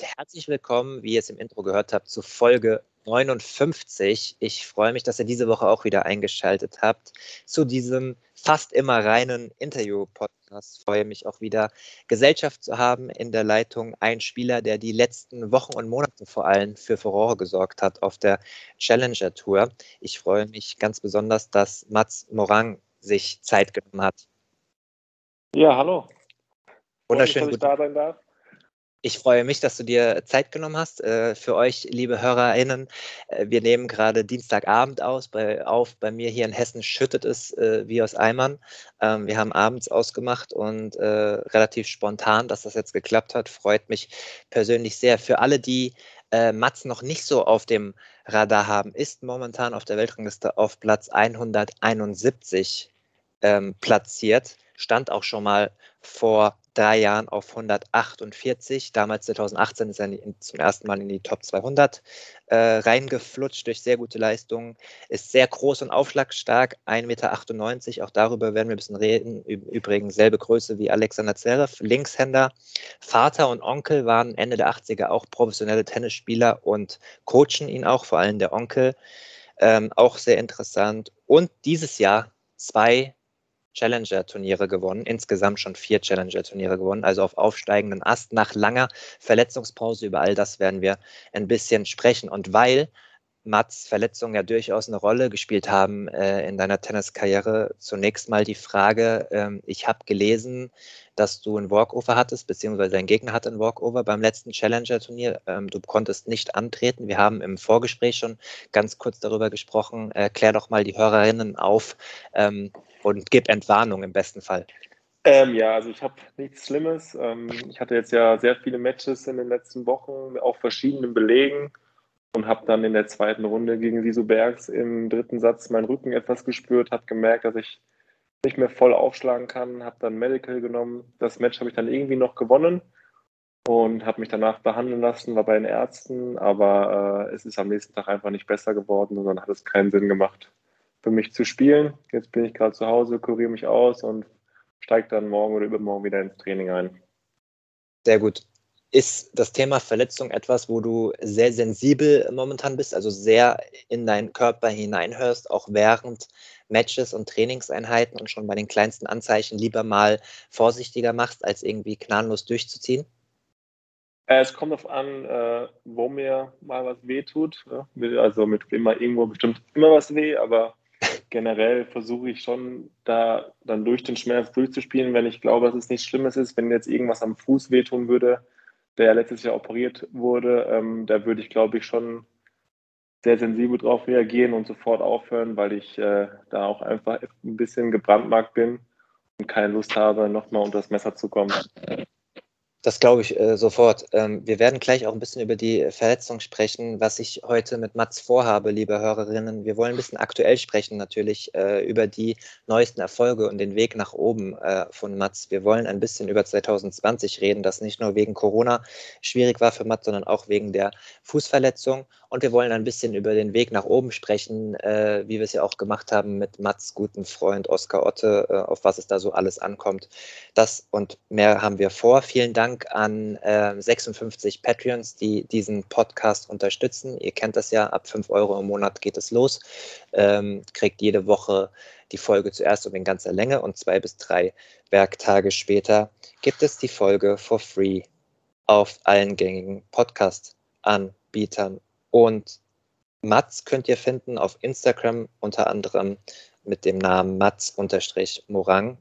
Herzlich willkommen, wie ihr es im Intro gehört habt, zu Folge 59. Ich freue mich, dass ihr diese Woche auch wieder eingeschaltet habt zu diesem fast immer reinen Interview-Podcast. Ich freue mich auch wieder, Gesellschaft zu haben in der Leitung. Ein Spieler, der die letzten Wochen und Monate vor allem für Furore gesorgt hat auf der Challenger Tour. Ich freue mich ganz besonders, dass Mats Morang sich Zeit genommen hat. Ja, hallo. Wunderschön. Dass ich da sein darf. Ich freue mich, dass du dir Zeit genommen hast. Äh, für euch, liebe HörerInnen, äh, wir nehmen gerade Dienstagabend aus, bei, auf. Bei mir hier in Hessen schüttet es äh, wie aus Eimern. Ähm, wir haben abends ausgemacht und relativ spontan, dass das jetzt geklappt hat, freut mich persönlich sehr. Für alle, die Mats noch nicht so auf dem Radar haben, ist momentan auf der Weltrangliste auf Platz 171 ähm, platziert. Stand auch schon mal vor drei Jahren auf 148. Damals 2018 ist er zum ersten Mal in die Top 200 äh, reingeflutscht durch sehr gute Leistungen. Ist sehr groß und aufschlagstark, 1,98 Meter. Auch darüber werden wir ein bisschen reden. Übrigens selbe Größe wie Alexander Zverev, Linkshänder. Vater und Onkel waren Ende der 80er auch professionelle Tennisspieler und coachen ihn auch, vor allem der Onkel. Ähm, auch sehr interessant. Und dieses Jahr zwei Challenger-Turniere gewonnen, insgesamt schon vier Challenger-Turniere gewonnen, also auf aufsteigenden Ast nach langer Verletzungspause. Über all das werden wir ein bisschen sprechen. Und weil Mats Verletzungen ja durchaus eine Rolle gespielt haben äh, in deiner Tenniskarriere. Zunächst mal die Frage, ähm, ich habe gelesen, dass du ein Walkover hattest, beziehungsweise dein Gegner hatte ein Walkover beim letzten Challenger-Turnier. Ähm, du konntest nicht antreten. Wir haben im Vorgespräch schon ganz kurz darüber gesprochen. Äh, klär doch mal die Hörerinnen auf ähm, und gib Entwarnung im besten Fall. Ähm, ja, also ich habe nichts Schlimmes. Ähm, ich hatte jetzt ja sehr viele Matches in den letzten Wochen auf verschiedenen Belegen und habe dann in der zweiten Runde gegen Sisu Bergs im dritten Satz meinen Rücken etwas gespürt, habe gemerkt, dass ich nicht mehr voll aufschlagen kann, habe dann Medical genommen. Das Match habe ich dann irgendwie noch gewonnen und habe mich danach behandeln lassen, war bei den Ärzten, aber äh, es ist am nächsten Tag einfach nicht besser geworden und dann hat es keinen Sinn gemacht für mich zu spielen. Jetzt bin ich gerade zu Hause, kuriere mich aus und steige dann morgen oder übermorgen wieder ins Training ein. Sehr gut. Ist das Thema Verletzung etwas, wo du sehr sensibel momentan bist, also sehr in deinen Körper hineinhörst, auch während Matches und Trainingseinheiten und schon bei den kleinsten Anzeichen lieber mal vorsichtiger machst, als irgendwie knalllos durchzuziehen? Äh, es kommt darauf an, äh, wo mir mal was weh tut. Also mit mal irgendwo bestimmt immer was weh, aber generell versuche ich schon, da dann durch den Schmerz durchzuspielen, wenn ich glaube, dass es nichts Schlimmes ist. Wenn jetzt irgendwas am Fuß wehtun würde, der ja letztes Jahr operiert wurde, ähm, da würde ich, glaube ich, schon sehr sensibel drauf reagieren und sofort aufhören, weil ich äh, da auch einfach ein bisschen gebrandmarkt bin und keine Lust habe, nochmal unter das Messer zu kommen. Das glaube ich äh, sofort. Ähm, wir werden gleich auch ein bisschen über die Verletzung sprechen, was ich heute mit Mats vorhabe, liebe Hörerinnen. Wir wollen ein bisschen aktuell sprechen, natürlich äh, über die neuesten Erfolge und den Weg nach oben äh, von Mats. Wir wollen ein bisschen über 2020 reden, das nicht nur wegen Corona schwierig war für Mats, sondern auch wegen der Fußverletzung. Und wir wollen ein bisschen über den Weg nach oben sprechen, äh, wie wir es ja auch gemacht haben mit Mats guten Freund Oskar Otte, äh, auf was es da so alles ankommt. Das und mehr haben wir vor. Vielen Dank an äh, 56 Patreons, die diesen Podcast unterstützen. Ihr kennt das ja, ab 5 Euro im Monat geht es los. Ähm, kriegt jede Woche die Folge zuerst und in ganzer Länge und zwei bis drei Werktage später gibt es die Folge for free auf allen gängigen Podcast-Anbietern. Und Mats könnt ihr finden auf Instagram unter anderem mit dem Namen Mats-Morang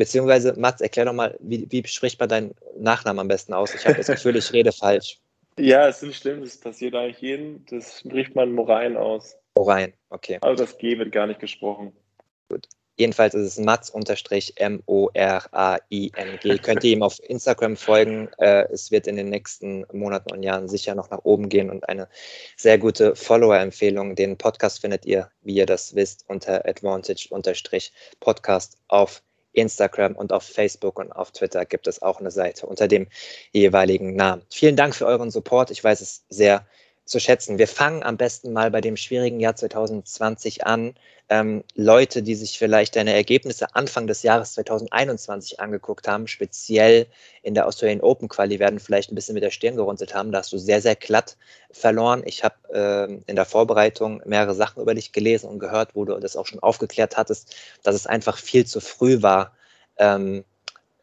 Beziehungsweise, Mats, erklär doch mal, wie, wie spricht man deinen Nachnamen am besten aus? Ich habe das Gefühl, ich rede falsch. Ja, es ist nicht schlimm, das passiert eigentlich jedem. Das spricht man Morain aus. Morain, okay. Also das G wird gar nicht gesprochen. Gut. Jedenfalls ist es Mats-M-O-R-A-I-N-G. Könnt ihr ihm auf Instagram folgen. Äh, es wird in den nächsten Monaten und Jahren sicher noch nach oben gehen und eine sehr gute Follower-Empfehlung. Den Podcast findet ihr, wie ihr das wisst, unter Advantage-Podcast auf Instagram und auf Facebook und auf Twitter gibt es auch eine Seite unter dem jeweiligen Namen. Vielen Dank für euren Support. Ich weiß es sehr zu schätzen. Wir fangen am besten mal bei dem schwierigen Jahr 2020 an. Ähm, Leute, die sich vielleicht deine Ergebnisse Anfang des Jahres 2021 angeguckt haben, speziell in der Australian Open Quali, werden vielleicht ein bisschen mit der Stirn gerunzelt haben. Da hast du sehr, sehr glatt verloren. Ich habe ähm, in der Vorbereitung mehrere Sachen über dich gelesen und gehört, wo du das auch schon aufgeklärt hattest, dass es einfach viel zu früh war, ähm,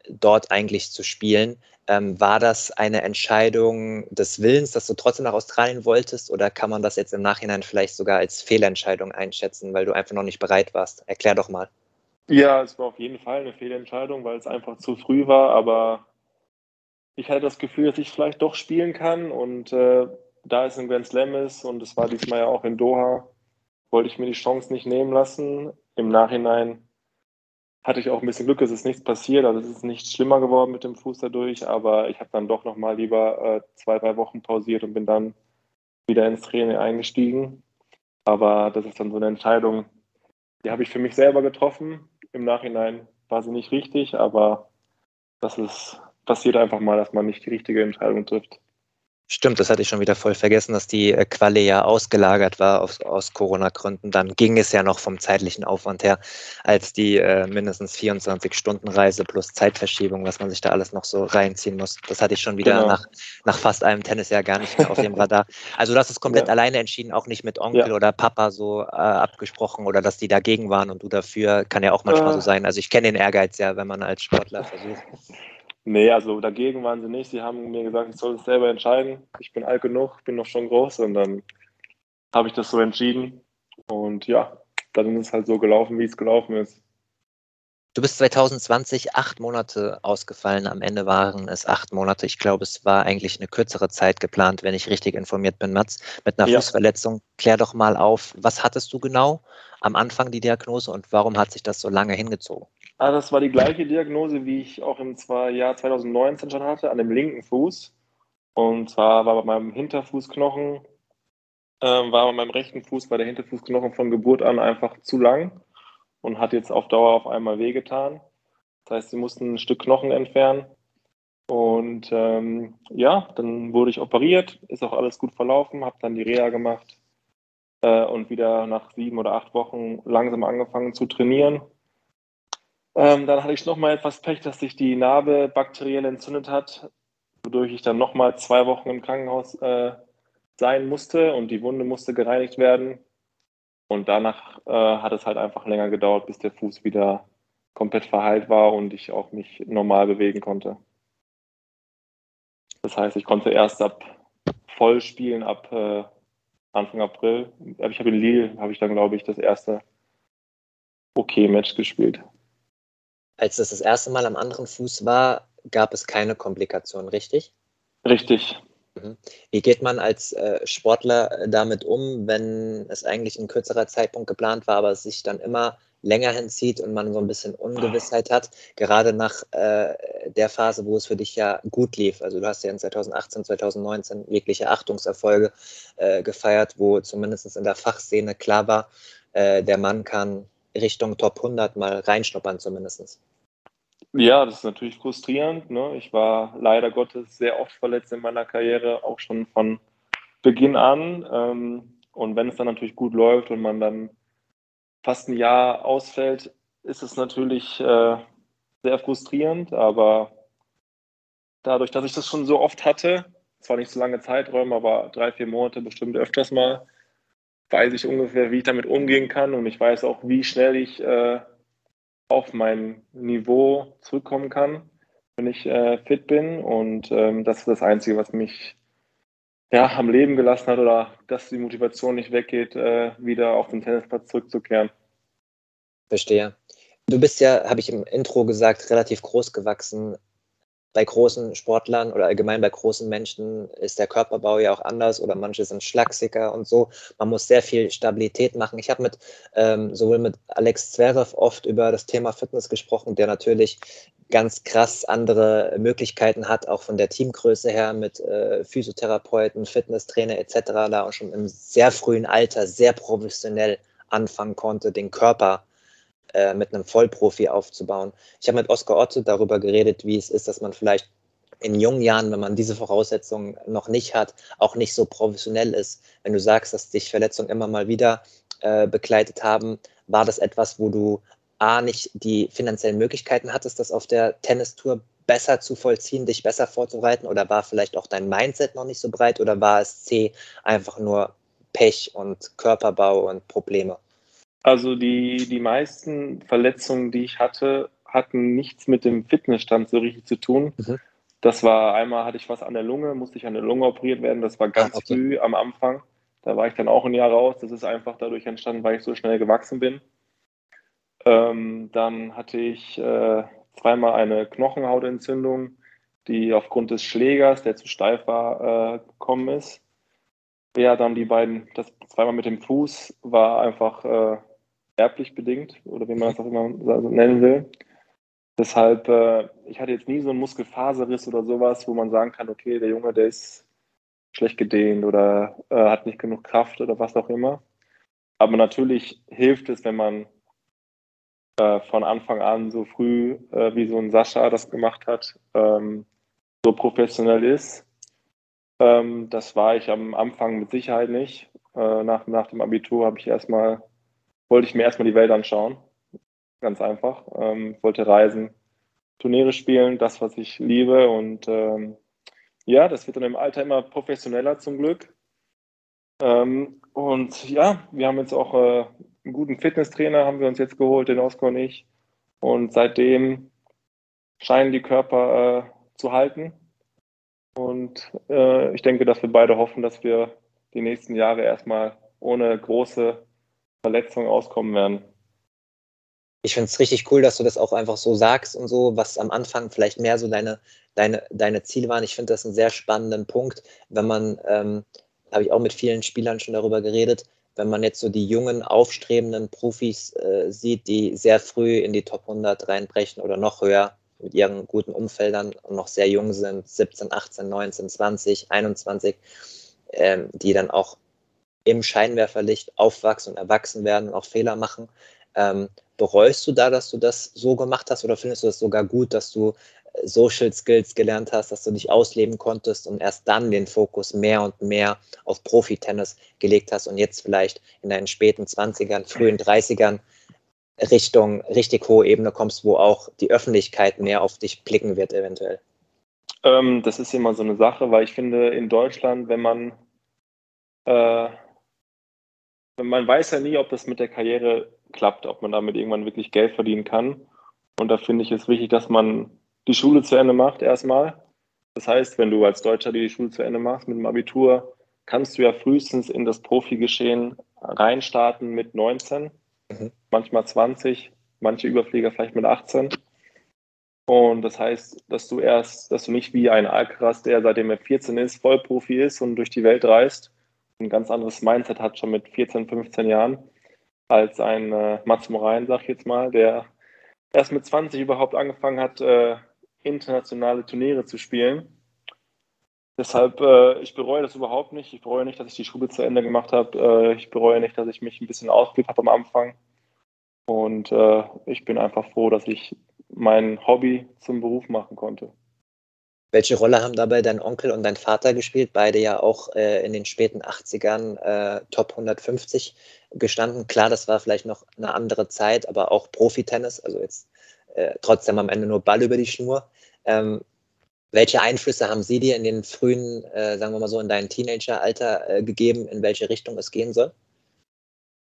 dort eigentlich zu spielen. Ähm, war das eine Entscheidung des Willens, dass du trotzdem nach Australien wolltest oder kann man das jetzt im Nachhinein vielleicht sogar als Fehlentscheidung einschätzen, weil du einfach noch nicht bereit warst? Erklär doch mal. Ja, es war auf jeden Fall eine Fehlentscheidung, weil es einfach zu früh war, aber ich hatte das Gefühl, dass ich vielleicht doch spielen kann und äh, da es ein Grand Slam ist und es war diesmal ja auch in Doha, wollte ich mir die Chance nicht nehmen lassen. Im Nachhinein hatte ich auch ein bisschen Glück, es ist nichts passiert, also es ist nicht schlimmer geworden mit dem Fuß dadurch, aber ich habe dann doch nochmal lieber äh, zwei, drei Wochen pausiert und bin dann wieder ins Training eingestiegen. Aber das ist dann so eine Entscheidung, die habe ich für mich selber getroffen. Im Nachhinein war sie nicht richtig, aber das ist passiert einfach mal, dass man nicht die richtige Entscheidung trifft. Stimmt, das hatte ich schon wieder voll vergessen, dass die äh, Quali ja ausgelagert war aus, aus Corona-Gründen. Dann ging es ja noch vom zeitlichen Aufwand her, als die äh, mindestens 24-Stunden-Reise plus Zeitverschiebung, was man sich da alles noch so reinziehen muss. Das hatte ich schon wieder genau. nach, nach fast einem Tennisjahr gar nicht mehr auf dem Radar. Also hast es komplett ja. alleine entschieden, auch nicht mit Onkel ja. oder Papa so äh, abgesprochen oder dass die dagegen waren und du dafür. Kann ja auch manchmal äh. so sein. Also ich kenne den Ehrgeiz ja, wenn man als Sportler versucht. Nee, also dagegen waren sie nicht. Sie haben mir gesagt, ich soll es selber entscheiden. Ich bin alt genug, bin noch schon groß und dann habe ich das so entschieden. Und ja, dann ist es halt so gelaufen, wie es gelaufen ist. Du bist 2020 acht Monate ausgefallen. Am Ende waren es acht Monate. Ich glaube, es war eigentlich eine kürzere Zeit geplant, wenn ich richtig informiert bin, Mats. Mit einer ja. Fußverletzung. Klär doch mal auf, was hattest du genau am Anfang die Diagnose und warum hat sich das so lange hingezogen? Ah, das war die gleiche Diagnose, wie ich auch im Jahr 2019 schon hatte, an dem linken Fuß. Und zwar war bei meinem Hinterfußknochen, äh, war bei meinem rechten Fuß, war der Hinterfußknochen von Geburt an einfach zu lang und hat jetzt auf Dauer auf einmal wehgetan. Das heißt, sie mussten ein Stück Knochen entfernen. Und ähm, ja, dann wurde ich operiert, ist auch alles gut verlaufen, habe dann die Reha gemacht äh, und wieder nach sieben oder acht Wochen langsam angefangen zu trainieren ähm, dann hatte ich nochmal etwas Pech, dass sich die Narbe bakteriell entzündet hat, wodurch ich dann nochmal zwei Wochen im Krankenhaus äh, sein musste und die Wunde musste gereinigt werden. Und danach äh, hat es halt einfach länger gedauert, bis der Fuß wieder komplett verheilt war und ich auch mich normal bewegen konnte. Das heißt, ich konnte erst ab voll spielen ab äh, Anfang April. Ich habe in Lille, habe ich dann, glaube ich, das erste Okay-Match gespielt. Als das das erste Mal am anderen Fuß war, gab es keine Komplikationen, richtig? Richtig. Mhm. Wie geht man als äh, Sportler äh, damit um, wenn es eigentlich ein kürzerer Zeitpunkt geplant war, aber es sich dann immer länger hinzieht und man so ein bisschen Ungewissheit hat, gerade nach äh, der Phase, wo es für dich ja gut lief. Also du hast ja in 2018, 2019 wirkliche Achtungserfolge äh, gefeiert, wo zumindest in der Fachszene klar war, äh, der Mann kann Richtung Top 100 mal reinschnuppern zumindest. Ja, das ist natürlich frustrierend. Ne? Ich war leider Gottes sehr oft verletzt in meiner Karriere, auch schon von Beginn an. Ähm, und wenn es dann natürlich gut läuft und man dann fast ein Jahr ausfällt, ist es natürlich äh, sehr frustrierend. Aber dadurch, dass ich das schon so oft hatte, zwar nicht so lange Zeiträume, aber drei, vier Monate bestimmt öfters mal, weiß ich ungefähr, wie ich damit umgehen kann und ich weiß auch, wie schnell ich äh, auf mein Niveau zurückkommen kann, wenn ich äh, fit bin. Und ähm, das ist das Einzige, was mich ja, am Leben gelassen hat oder dass die Motivation nicht weggeht, äh, wieder auf den Tennisplatz zurückzukehren. Verstehe. Du bist ja, habe ich im Intro gesagt, relativ groß gewachsen bei großen Sportlern oder allgemein bei großen Menschen ist der Körperbau ja auch anders oder manche sind schlagsiger und so. Man muss sehr viel Stabilität machen. Ich habe mit ähm, sowohl mit Alex Zverev oft über das Thema Fitness gesprochen, der natürlich ganz krass andere Möglichkeiten hat, auch von der Teamgröße her mit äh, Physiotherapeuten, Fitnesstrainer etc. da auch schon im sehr frühen Alter sehr professionell anfangen konnte, den Körper äh, mit einem Vollprofi aufzubauen. Ich habe mit Oskar Otto darüber geredet, wie es ist, dass man vielleicht in jungen Jahren, wenn man diese Voraussetzungen noch nicht hat, auch nicht so professionell ist. Wenn du sagst, dass dich Verletzungen immer mal wieder äh, begleitet haben, war das etwas, wo du A, nicht die finanziellen Möglichkeiten hattest, das auf der Tennistour besser zu vollziehen, dich besser vorzubereiten? Oder war vielleicht auch dein Mindset noch nicht so breit? Oder war es C, einfach nur Pech und Körperbau und Probleme? Also die, die meisten Verletzungen, die ich hatte, hatten nichts mit dem Fitnessstand so richtig zu tun. Mhm. Das war einmal hatte ich was an der Lunge, musste ich an der Lunge operiert werden. Das war ganz ah, okay. früh am Anfang. Da war ich dann auch ein Jahr raus. Das ist einfach dadurch entstanden, weil ich so schnell gewachsen bin. Ähm, dann hatte ich äh, zweimal eine Knochenhautentzündung, die aufgrund des Schlägers, der zu steif war, äh, gekommen ist. Ja, dann die beiden, das zweimal mit dem Fuß war einfach äh, erblich bedingt oder wie man das auch immer nennen will. Deshalb, äh, ich hatte jetzt nie so einen Muskelfaserriss oder sowas, wo man sagen kann, okay, der Junge, der ist schlecht gedehnt oder äh, hat nicht genug Kraft oder was auch immer. Aber natürlich hilft es, wenn man äh, von Anfang an so früh, äh, wie so ein Sascha das gemacht hat, ähm, so professionell ist. Ähm, das war ich am Anfang mit Sicherheit nicht. Äh, nach, nach dem Abitur habe ich erstmal, wollte ich mir erstmal die Welt anschauen. Ganz einfach. Ähm, wollte reisen, Turniere spielen, das, was ich liebe. Und ähm, ja, das wird dann im Alter immer professioneller zum Glück. Ähm, und ja, wir haben jetzt auch äh, einen guten Fitnesstrainer haben wir uns jetzt geholt, den Oskar und ich. Und seitdem scheinen die Körper äh, zu halten. Und äh, ich denke, dass wir beide hoffen, dass wir die nächsten Jahre erstmal ohne große Verletzungen auskommen werden. Ich finde es richtig cool, dass du das auch einfach so sagst und so, was am Anfang vielleicht mehr so deine, deine, deine Ziele waren. Ich finde das einen sehr spannenden Punkt, wenn man, ähm, habe ich auch mit vielen Spielern schon darüber geredet, wenn man jetzt so die jungen, aufstrebenden Profis äh, sieht, die sehr früh in die Top 100 reinbrechen oder noch höher mit ihren guten Umfeldern und noch sehr jung sind, 17, 18, 19, 20, 21, ähm, die dann auch im Scheinwerferlicht aufwachsen und erwachsen werden und auch Fehler machen. Ähm, bereust du da, dass du das so gemacht hast oder findest du das sogar gut, dass du Social Skills gelernt hast, dass du dich ausleben konntest und erst dann den Fokus mehr und mehr auf Profi-Tennis gelegt hast und jetzt vielleicht in deinen späten 20ern, frühen 30ern Richtung richtig hohe Ebene kommst, wo auch die Öffentlichkeit mehr auf dich blicken wird eventuell? Ähm, das ist immer so eine Sache, weil ich finde, in Deutschland, wenn man äh, man weiß ja nie, ob das mit der Karriere klappt, ob man damit irgendwann wirklich Geld verdienen kann. Und da finde ich es wichtig, dass man die Schule zu Ende macht erstmal. Das heißt, wenn du als Deutscher die Schule zu Ende machst mit dem Abitur, kannst du ja frühestens in das Profigeschehen reinstarten mit 19, mhm. manchmal 20, manche Überflieger vielleicht mit 18. Und das heißt, dass du erst, dass du nicht wie ein Alcaraz, der seitdem er 14 ist, Vollprofi ist und durch die Welt reist, ein ganz anderes Mindset hat schon mit 14, 15 Jahren, als ein äh, Mats Morain, sag ich jetzt mal, der erst mit 20 überhaupt angefangen hat, äh, internationale Turniere zu spielen. Deshalb, äh, ich bereue das überhaupt nicht. Ich bereue nicht, dass ich die Schule zu Ende gemacht habe. Äh, ich bereue nicht, dass ich mich ein bisschen ausgeübt habe am Anfang. Und äh, ich bin einfach froh, dass ich mein Hobby zum Beruf machen konnte. Welche Rolle haben dabei dein Onkel und dein Vater gespielt? Beide ja auch äh, in den späten 80ern äh, Top 150 gestanden. Klar, das war vielleicht noch eine andere Zeit, aber auch Profitennis. Also jetzt äh, trotzdem am Ende nur Ball über die Schnur. Ähm, welche Einflüsse haben Sie dir in den frühen, äh, sagen wir mal so, in deinem Teenageralter äh, gegeben, in welche Richtung es gehen soll?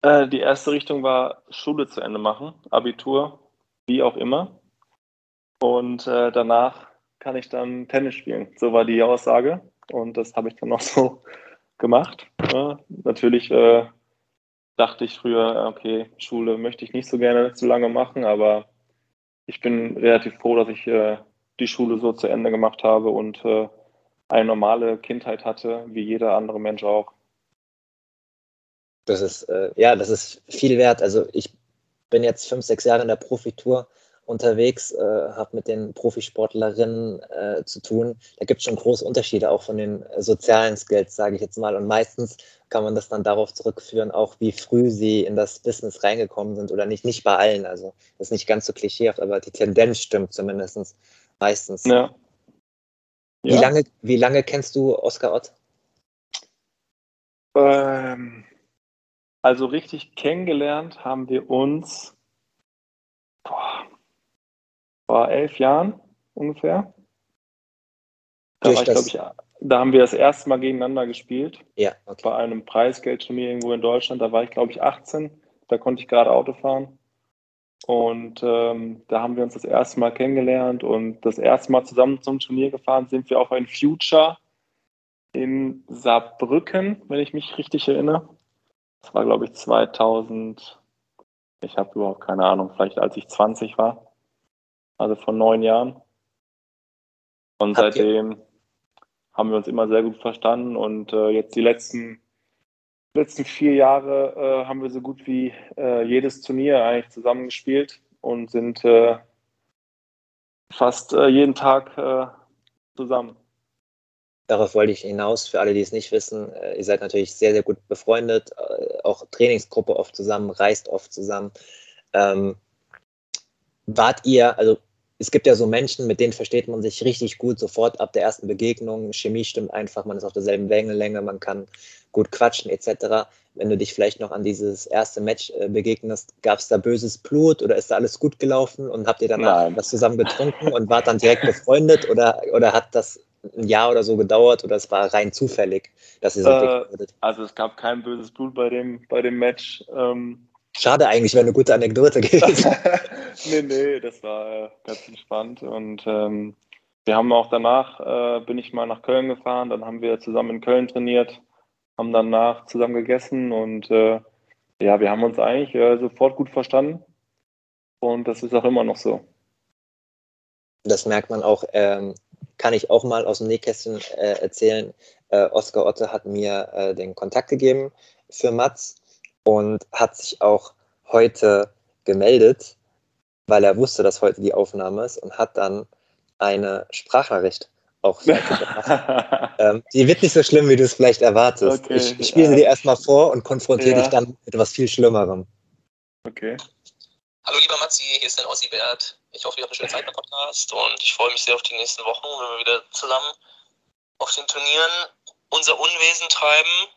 Äh, die erste Richtung war Schule zu Ende machen, Abitur, wie auch immer. Und danach kann ich dann Tennis spielen. So war die Aussage. Und das habe ich dann auch so gemacht. natürlich äh, dachte ich früher, okay, Schule möchte ich nicht so gerne zu lange machen, aber ich bin relativ froh, dass ich äh, die Schule so zu Ende gemacht habe und äh, eine normale Kindheit hatte, wie jeder andere Mensch auch. Das ist, äh, ja, das ist viel wert. Also ich bin jetzt fünf, sechs Jahre in der Profitour unterwegs, äh, habe mit den Profisportlerinnen äh, zu tun. Da gibt es schon große Unterschiede, auch von den sozialen Skills, sage ich jetzt mal. Und meistens kann man das dann darauf zurückführen, auch wie früh sie in das Business reingekommen sind oder nicht. Nicht bei allen, also das ist nicht ganz so klischeehaft, aber die Tendenz stimmt zumindest meistens. Ja. Wie, ja. lange, wie lange kennst du Oskar Ott? Ähm, also richtig kennengelernt haben wir uns vor elf Jahren ungefähr. Da, ich, ich, da haben wir das erste Mal gegeneinander gespielt. Ja, okay. Bei einem Preisgeldturnier irgendwo in Deutschland. Da war ich, glaube ich, 18. Da konnte ich gerade Auto fahren. Und ähm, da haben wir uns das erste Mal kennengelernt und das erste Mal zusammen zum Turnier gefahren sind wir auch ein Future in Saarbrücken, wenn ich mich richtig erinnere. Das war, glaube ich, 2000. Ich habe überhaupt keine Ahnung, vielleicht als ich 20 war. Also vor neun Jahren. Und Habt seitdem ihr? haben wir uns immer sehr gut verstanden und äh, jetzt die letzten letzten vier Jahre äh, haben wir so gut wie äh, jedes Turnier eigentlich zusammengespielt und sind äh, fast äh, jeden Tag äh, zusammen. Darauf wollte ich hinaus, für alle, die es nicht wissen. Ihr seid natürlich sehr, sehr gut befreundet, auch Trainingsgruppe oft zusammen, reist oft zusammen. Ähm, wart ihr, also es gibt ja so Menschen, mit denen versteht man sich richtig gut sofort ab der ersten Begegnung. Chemie stimmt einfach, man ist auf derselben Wellenlänge, man kann gut quatschen etc. Wenn du dich vielleicht noch an dieses erste Match äh, begegnest, gab es da böses Blut oder ist da alles gut gelaufen und habt ihr danach Nein. was zusammen getrunken und wart dann direkt befreundet oder, oder hat das ein Jahr oder so gedauert oder es war rein zufällig, dass ihr so äh? Also es gab kein böses Blut bei dem, bei dem Match. Ähm, Schade eigentlich, wäre eine gute Anekdote gewesen. nee, nee, das war äh, ganz entspannt. Und ähm, wir haben auch danach, äh, bin ich mal nach Köln gefahren, dann haben wir zusammen in Köln trainiert, haben danach zusammen gegessen und äh, ja, wir haben uns eigentlich äh, sofort gut verstanden. Und das ist auch immer noch so. Das merkt man auch, ähm, kann ich auch mal aus dem Nähkästchen äh, erzählen. Äh, Oskar Otte hat mir den Kontakt gegeben für Mats und hat sich auch heute gemeldet, weil er wusste, dass heute die Aufnahme ist und hat dann eine Sprachnachricht auch ähm, Die wird nicht so schlimm, wie du es vielleicht erwartest. Okay, ich, ich spiele ja. sie dir erstmal vor und konfrontiere ja. dich dann mit etwas viel Schlimmerem. Okay. Hallo lieber Matzi, hier ist dein Ossi Bert. Ich hoffe, ihr habt eine schöne Zeit beim Podcast und ich freue mich sehr auf die nächsten Wochen, wenn wir wieder zusammen auf den Turnieren unser Unwesen treiben.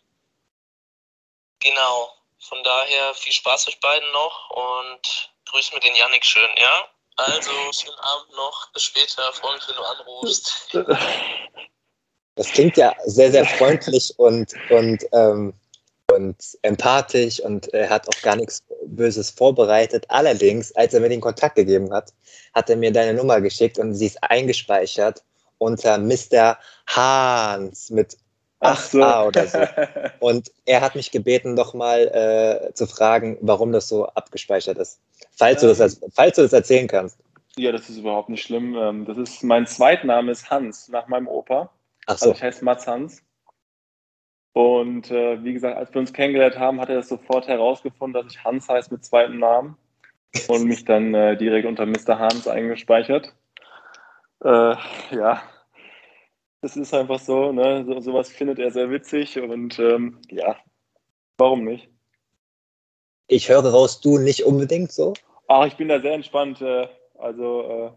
Genau. Von daher viel Spaß euch beiden noch und grüß mir den Yannick schön, ja? Also, schönen Abend noch. Bis später. Freue mich, wenn du anrufst. Das klingt ja sehr, sehr freundlich und, und, ähm, und empathisch und er hat auch gar nichts Böses vorbereitet. Allerdings, als er mir den Kontakt gegeben hat, hat er mir deine Nummer geschickt und sie ist eingespeichert unter Mr. Hans mit Ach so. oder so. Und er hat mich gebeten, doch mal äh, zu fragen, warum das so abgespeichert ist. Falls, ähm, du das, ähm. falls du das erzählen kannst. Ja, das ist überhaupt nicht schlimm. Ähm, das ist, mein Zweitname ist Hans, nach meinem Opa. Ach so. Also ich heiße Mats Hans. Und äh, wie gesagt, als wir uns kennengelernt haben, hat er das sofort herausgefunden, dass ich Hans heiße mit zweitem Namen und mich dann äh, direkt unter Mr. Hans eingespeichert. Äh, ja, das ist einfach so, ne? So, sowas findet er sehr witzig und ähm, ja, warum nicht? Ich höre raus, du nicht unbedingt so? Ach, ich bin da sehr entspannt. Äh, also äh,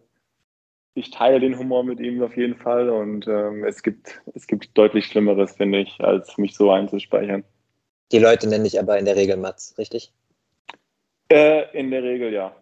ich teile den Humor mit ihm auf jeden Fall und ähm, es, gibt, es gibt deutlich Schlimmeres, finde ich, als mich so einzuspeichern. Die Leute nenne ich aber in der Regel Mats, richtig? Äh, in der Regel ja.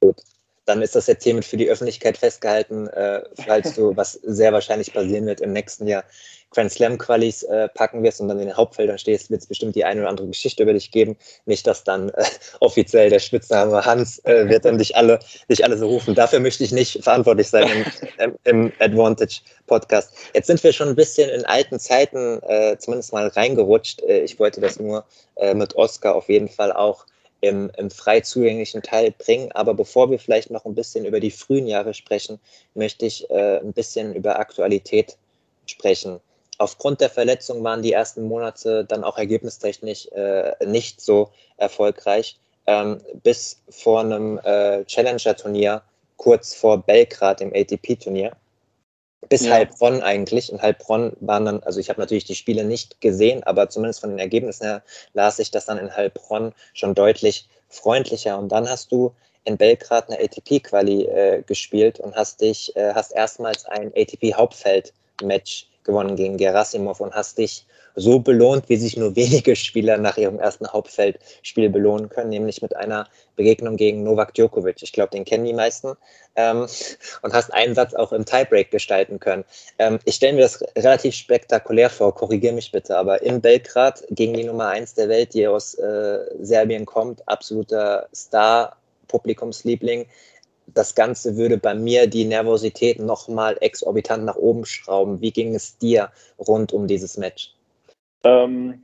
Gut dann ist das jetzt hiermit für die Öffentlichkeit festgehalten, äh, falls du, was sehr wahrscheinlich passieren wird, im nächsten Jahr Grand Slam Qualis äh, packen wirst und dann in den Hauptfeldern stehst, wird es bestimmt die eine oder andere Geschichte über dich geben. Nicht, dass dann äh, offiziell der Spitzname Hans äh, wird und dich alle, dich alle so rufen. Dafür möchte ich nicht verantwortlich sein im, im, Advantage Podcast. Jetzt sind wir schon ein bisschen in alten Zeiten äh, zumindest mal reingerutscht. Äh, ich wollte das nur äh, mit Oscar auf jeden Fall auch im, im frei zugänglichen Teil bringen. Aber bevor wir vielleicht noch ein bisschen über die frühen Jahre sprechen, möchte ich äh, ein bisschen über Aktualität sprechen. Aufgrund der Verletzung waren die ersten Monate dann auch ergebnistechnisch äh, nicht so erfolgreich. Ähm, bis vor einem äh, Challenger-Turnier, kurz vor Belgrad, dem ATP-Turnier, bis ja. Heilbronn eigentlich. In Heilbronn waren dann, also ich habe natürlich die Spiele nicht gesehen, aber zumindest von den Ergebnissen her las ich das dann in Heilbronn schon deutlich freundlicher. Und dann hast du in Belgrad eine ATP-Quali äh, gespielt und hast dich, äh, hast erstmals ein ATP-Hauptfeld-Match gewonnen gegen Gerasimov und hast dich so belohnt, wie sich nur wenige Spieler nach ihrem ersten Hauptfeldspiel belohnen können, nämlich mit einer Begegnung gegen Novak Djokovic. Ich glaube, den kennen die meisten. Ähm, und hast einen Satz auch im Tiebreak gestalten können. Ähm, ich stelle mir das relativ spektakulär vor, korrigiere mich bitte, aber in Belgrad gegen die Nummer eins der Welt, die aus äh, Serbien kommt, absoluter Star, Publikumsliebling, das Ganze würde bei mir die Nervosität nochmal exorbitant nach oben schrauben. Wie ging es dir rund um dieses Match? Ähm,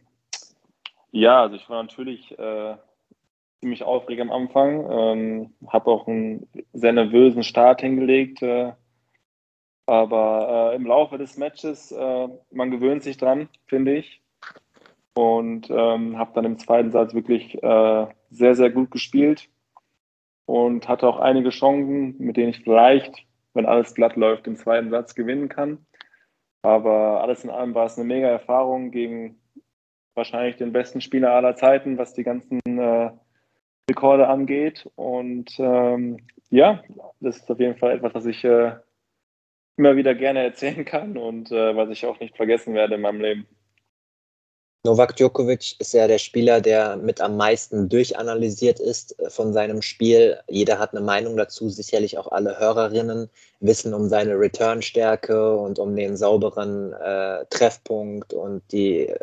ja, also ich war natürlich äh, ziemlich aufgeregt am Anfang, ähm, habe auch einen sehr nervösen Start hingelegt. Äh, aber äh, im Laufe des Matches, äh, man gewöhnt sich dran, finde ich. Und ähm, habe dann im zweiten Satz wirklich äh, sehr, sehr gut gespielt und hatte auch einige Chancen, mit denen ich vielleicht, wenn alles glatt läuft, im zweiten Satz gewinnen kann. Aber alles in allem war es eine mega Erfahrung gegen wahrscheinlich den besten Spieler aller Zeiten, was die ganzen äh, Rekorde angeht. Und ähm, ja, das ist auf jeden Fall etwas, was ich äh, immer wieder gerne erzählen kann und äh, was ich auch nicht vergessen werde in meinem Leben. Novak Djokovic ist ja der Spieler, der mit am meisten durchanalysiert ist äh, von seinem Spiel. Jeder hat eine Meinung dazu, sicherlich auch alle Hörerinnen wissen um seine Returnstärke und um den sauberen äh, Treffpunkt und die äh,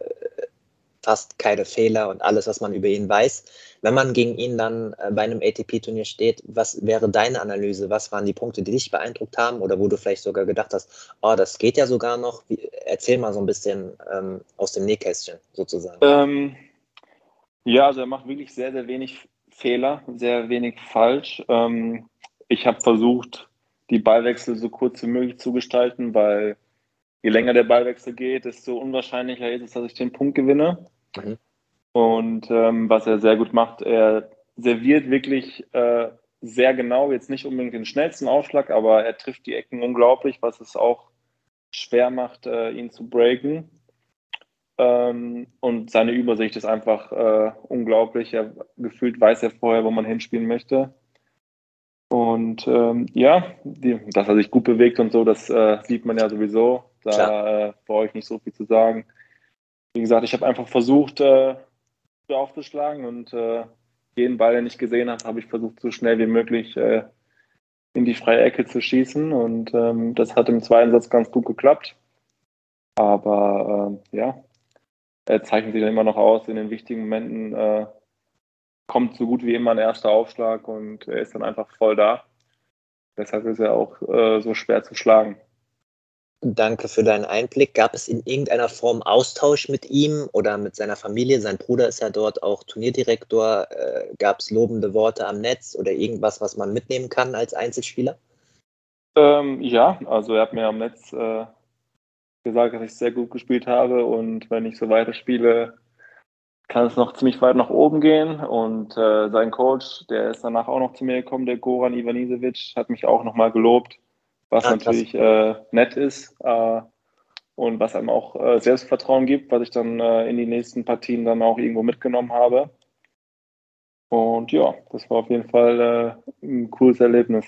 fast keine Fehler und alles, was man über ihn weiß. Wenn man gegen ihn dann äh, bei einem ATP-Turnier steht, was wäre deine Analyse? Was waren die Punkte, die dich beeindruckt haben oder wo du vielleicht sogar gedacht hast, oh, das geht ja sogar noch? Wie, erzähl mal so ein bisschen ähm, aus dem Nähkästchen sozusagen. Ähm, ja, also er macht wirklich sehr, sehr wenig Fehler, sehr wenig falsch. Ähm, ich habe versucht, die Ballwechsel so kurz wie möglich zu gestalten, weil je länger der Ballwechsel geht, desto unwahrscheinlicher ist es, dass ich den Punkt gewinne. Mhm. Und ähm, was er sehr gut macht, er serviert wirklich äh, sehr genau, jetzt nicht unbedingt den schnellsten Aufschlag, aber er trifft die Ecken unglaublich, was es auch schwer macht, äh, ihn zu breaken. Ähm, und seine Übersicht ist einfach äh, unglaublich. Er gefühlt weiß er vorher, wo man hinspielen möchte. Und ähm, ja, die, dass er sich gut bewegt und so, das äh, sieht man ja sowieso. Da äh, brauche ich nicht so viel zu sagen. Wie gesagt, ich habe einfach versucht, äh, aufzuschlagen und äh, jeden Ball, den ich gesehen habe, habe ich versucht, so schnell wie möglich äh, in die freie Ecke zu schießen. Und ähm, das hat im zweiten Satz ganz gut geklappt. Aber äh, ja, er zeichnet sich dann immer noch aus in den wichtigen Momenten. Äh, kommt so gut wie immer ein erster Aufschlag und er ist dann einfach voll da. Deshalb ist er auch äh, so schwer zu schlagen. Danke für deinen Einblick. Gab es in irgendeiner Form Austausch mit ihm oder mit seiner Familie? Sein Bruder ist ja dort auch Turnierdirektor. Äh, Gab es lobende Worte am Netz oder irgendwas, was man mitnehmen kann als Einzelspieler? Ähm, ja, also er hat mir am Netz äh, gesagt, dass ich sehr gut gespielt habe und wenn ich so weiterspiele, kann es noch ziemlich weit nach oben gehen. Und äh, sein Coach, der ist danach auch noch zu mir gekommen, der Goran Ivanisevic, hat mich auch nochmal gelobt was ja, natürlich äh, nett ist äh, und was einem auch äh, Selbstvertrauen gibt, was ich dann äh, in die nächsten Partien dann auch irgendwo mitgenommen habe. Und ja, das war auf jeden Fall äh, ein cooles Erlebnis.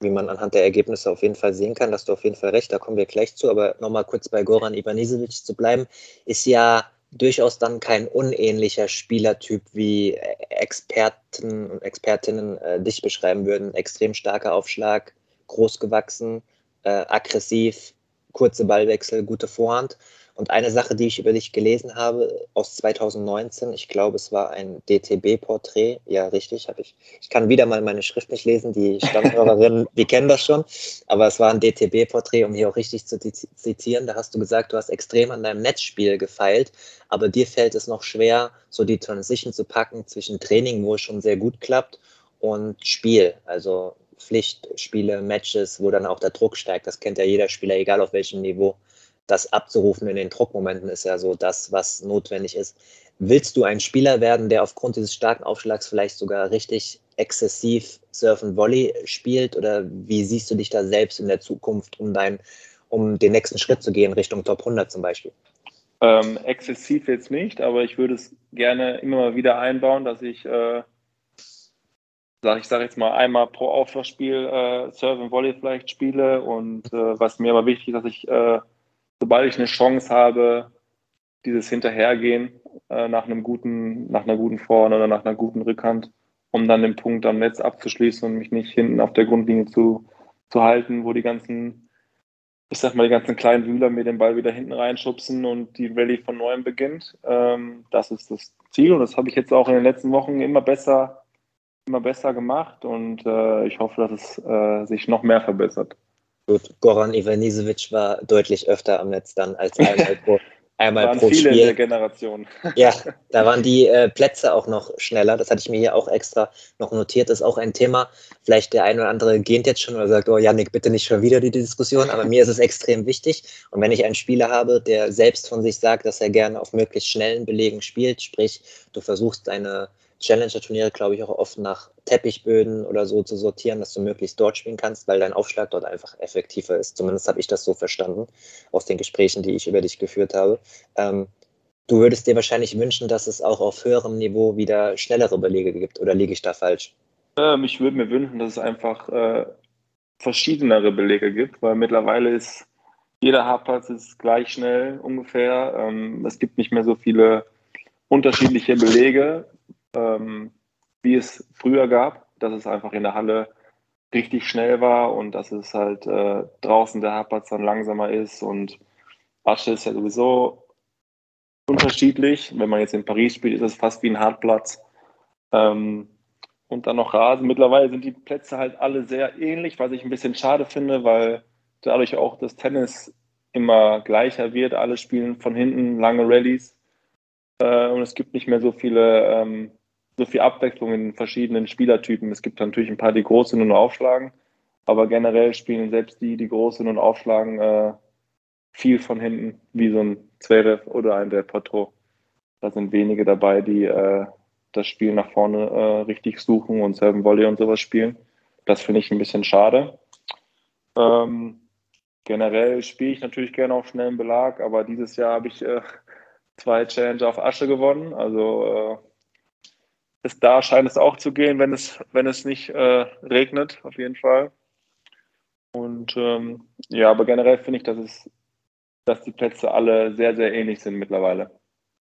Wie man anhand der Ergebnisse auf jeden Fall sehen kann, dass du auf jeden Fall recht, da kommen wir gleich zu. Aber nochmal kurz bei Goran Ivanisevic zu bleiben, ist ja durchaus dann kein unähnlicher Spielertyp, wie Experten und Expertinnen äh, dich beschreiben würden. Extrem starker Aufschlag, groß gewachsen, äh, aggressiv, kurze Ballwechsel, gute Vorhand. Und eine Sache, die ich über dich gelesen habe aus 2019, ich glaube, es war ein DTB-Porträt. Ja, richtig, habe ich. Ich kann wieder mal meine Schrift nicht lesen. Die Stammhörerinnen, die kennen das schon. Aber es war ein DTB-Porträt, um hier auch richtig zu zitieren. Da hast du gesagt, du hast extrem an deinem Netzspiel gefeilt, aber dir fällt es noch schwer, so die Transition zu packen zwischen Training, wo es schon sehr gut klappt, und Spiel. Also Pflichtspiele, Matches, wo dann auch der Druck steigt. Das kennt ja jeder Spieler, egal auf welchem Niveau. Das abzurufen in den Druckmomenten ist ja so das, was notwendig ist. Willst du ein Spieler werden, der aufgrund dieses starken Aufschlags vielleicht sogar richtig exzessiv Surfen Volley spielt? Oder wie siehst du dich da selbst in der Zukunft, um, dein, um den nächsten Schritt zu gehen, Richtung Top 100 zum Beispiel? Ähm, exzessiv jetzt nicht, aber ich würde es gerne immer mal wieder einbauen, dass ich äh, sag ich sage jetzt mal einmal pro Aufschlagspiel äh, Serve und Volley vielleicht spiele und äh, was mir aber wichtig ist, dass ich, äh, sobald ich eine Chance habe, dieses Hinterhergehen äh, nach einem guten, nach einer guten Vorhand oder nach einer guten Rückhand, um dann den Punkt am Netz abzuschließen und mich nicht hinten auf der Grundlinie zu, zu halten, wo die ganzen, ich sag mal, die ganzen kleinen Wühler mir den Ball wieder hinten reinschubsen und die Rallye von neuem beginnt. Ähm, das ist das Ziel und das habe ich jetzt auch in den letzten Wochen immer besser immer besser gemacht und äh, ich hoffe, dass es äh, sich noch mehr verbessert. Gut, Goran Ivanisevic war deutlich öfter am Netz dann als einmal pro, einmal waren pro viele Spiel. in der Generation. Ja, da waren die äh, Plätze auch noch schneller. Das hatte ich mir hier auch extra noch notiert. Das ist auch ein Thema. Vielleicht der eine oder andere gähnt jetzt schon oder sagt, oh Janik, bitte nicht schon wieder die Diskussion. Aber mir ist es extrem wichtig. Und wenn ich einen Spieler habe, der selbst von sich sagt, dass er gerne auf möglichst schnellen Belegen spielt, sprich, du versuchst eine Challenger-Turniere, glaube ich, auch oft nach Teppichböden oder so zu sortieren, dass du möglichst dort spielen kannst, weil dein Aufschlag dort einfach effektiver ist. Zumindest habe ich das so verstanden aus den Gesprächen, die ich über dich geführt habe. Ähm, du würdest dir wahrscheinlich wünschen, dass es auch auf höherem Niveau wieder schnellere Belege gibt, oder liege ich da falsch? Ähm, ich würde mir wünschen, dass es einfach äh, verschiedenere Belege gibt, weil mittlerweile ist jeder Haarplatz ist gleich schnell ungefähr. Ähm, es gibt nicht mehr so viele unterschiedliche Belege ähm, wie es früher gab, dass es einfach in der Halle richtig schnell war und dass es halt äh, draußen der Hartplatz dann langsamer ist und Asche ist ja sowieso unterschiedlich. Wenn man jetzt in Paris spielt, ist es fast wie ein Hartplatz. Ähm, und dann noch Rasen. Mittlerweile sind die Plätze halt alle sehr ähnlich, was ich ein bisschen schade finde, weil dadurch auch das Tennis immer gleicher wird. Alle spielen von hinten lange Rallyes äh, und es gibt nicht mehr so viele ähm, so viel Abwechslung in verschiedenen Spielertypen. Es gibt natürlich ein paar, die groß sind und aufschlagen, aber generell spielen selbst die, die groß sind und aufschlagen, äh, viel von hinten, wie so ein Zverev oder ein Del Potro. Da sind wenige dabei, die äh, das Spiel nach vorne äh, richtig suchen und Seven Volley und sowas spielen. Das finde ich ein bisschen schade. Ähm, generell spiele ich natürlich gerne auf schnellen Belag, aber dieses Jahr habe ich äh, zwei Challenger auf Asche gewonnen. Also es, da scheint es auch zu gehen, wenn es, wenn es nicht äh, regnet, auf jeden Fall. Und ähm, ja, aber generell finde ich, dass es, dass die Plätze alle sehr, sehr ähnlich sind mittlerweile.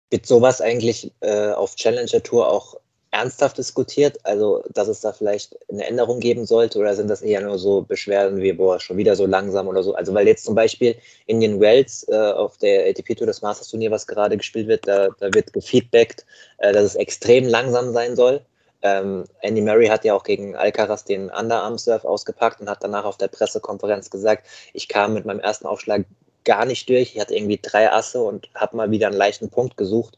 Wird sowas eigentlich äh, auf Challenger Tour auch ernsthaft diskutiert? Also, dass es da vielleicht eine Änderung geben sollte oder sind das eher nur so Beschwerden wie, boah, schon wieder so langsam oder so? Also, weil jetzt zum Beispiel Indian Wells äh, auf der ATP Tour, das Masters Turnier, was gerade gespielt wird, da, da wird gefeedbackt, äh, dass es extrem langsam sein soll. Ähm, Andy Murray hat ja auch gegen Alcaraz den Underarm Surf ausgepackt und hat danach auf der Pressekonferenz gesagt, ich kam mit meinem ersten Aufschlag gar nicht durch. Ich hatte irgendwie drei Asse und habe mal wieder einen leichten Punkt gesucht.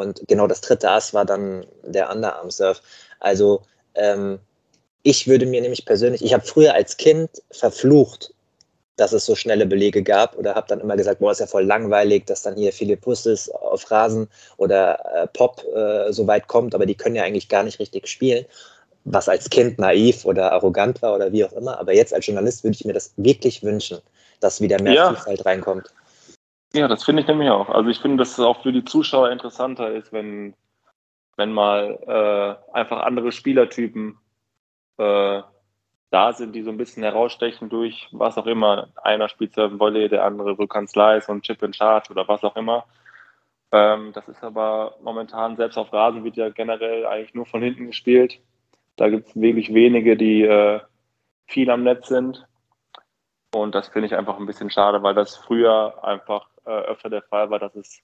Und genau das dritte Ass war dann der Underarm-Surf. Also ähm, ich würde mir nämlich persönlich, ich habe früher als Kind verflucht, dass es so schnelle Belege gab oder habe dann immer gesagt, boah, ist ja voll langweilig, dass dann hier viele Pusses auf Rasen oder äh, Pop äh, so weit kommt, aber die können ja eigentlich gar nicht richtig spielen, was als Kind naiv oder arrogant war oder wie auch immer. Aber jetzt als Journalist würde ich mir das wirklich wünschen, dass wieder mehr ja. Vielfalt reinkommt. Ja, das finde ich nämlich auch. Also ich finde, dass es auch für die Zuschauer interessanter ist, wenn, wenn mal äh, einfach andere Spielertypen äh, da sind, die so ein bisschen herausstechen durch was auch immer. Einer spielt Serve Volley, der andere Rückhand Slice und Chip and Charge oder was auch immer. Ähm, das ist aber momentan, selbst auf Rasen wird ja generell eigentlich nur von hinten gespielt. Da gibt es wirklich wenige, die äh, viel am Netz sind. Und das finde ich einfach ein bisschen schade, weil das früher einfach öfter der Fall war, dass es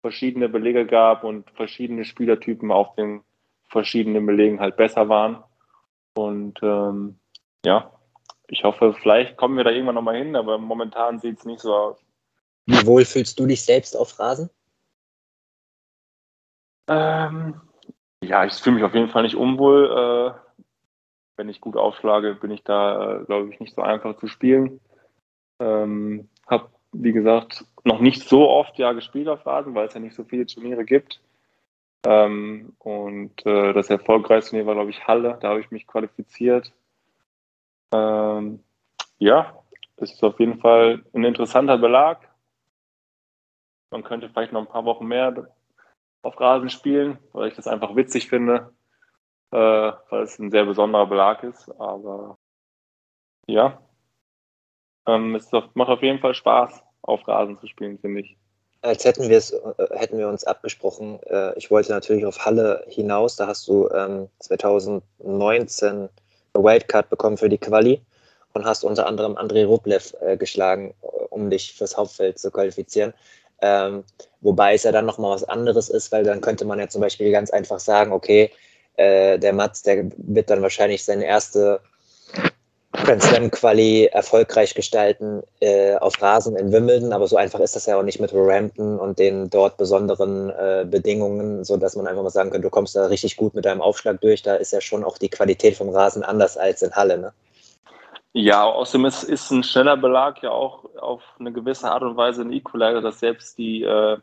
verschiedene Belege gab und verschiedene Spielertypen auf den verschiedenen Belegen halt besser waren. Und ähm, ja, ich hoffe, vielleicht kommen wir da irgendwann nochmal hin, aber momentan sieht es nicht so aus. Wie wohl fühlst du dich selbst auf Rasen? Ähm, ja, ich fühle mich auf jeden Fall nicht unwohl. Äh, wenn ich gut aufschlage, bin ich da, äh, glaube ich, nicht so einfach zu spielen. Ähm, habe, wie gesagt, noch nicht so oft ja gespielt auf Rasen, weil es ja nicht so viele Turniere gibt. Ähm, und äh, das erfolgreichste Turnier war, glaube ich, Halle. Da habe ich mich qualifiziert. Ähm, ja, es ist auf jeden Fall ein interessanter Belag. Man könnte vielleicht noch ein paar Wochen mehr auf Rasen spielen, weil ich das einfach witzig finde, äh, weil es ein sehr besonderer Belag ist. Aber ja, ähm, es macht auf jeden Fall Spaß, auf Rasen zu spielen, finde ich. Als hätten wir äh, hätten wir uns abgesprochen. Äh, ich wollte natürlich auf Halle hinaus. Da hast du ähm, 2019 eine Wildcard bekommen für die Quali und hast unter anderem Andrei Rublev äh, geschlagen, um dich fürs Hauptfeld zu qualifizieren. Ähm, wobei es ja dann nochmal was anderes ist, weil dann könnte man ja zum Beispiel ganz einfach sagen, okay, äh, der Mats, der wird dann wahrscheinlich seine erste Grand Slam Quali erfolgreich gestalten äh, auf Rasen in Wimbledon, aber so einfach ist das ja auch nicht mit Rampton und den dort besonderen äh, Bedingungen, so dass man einfach mal sagen könnte, du kommst da richtig gut mit deinem Aufschlag durch. Da ist ja schon auch die Qualität vom Rasen anders als in Halle, ne? Ja, außerdem ist, ist ein schneller Belag ja auch auf eine gewisse Art und Weise ein Equalizer, dass selbst die äh,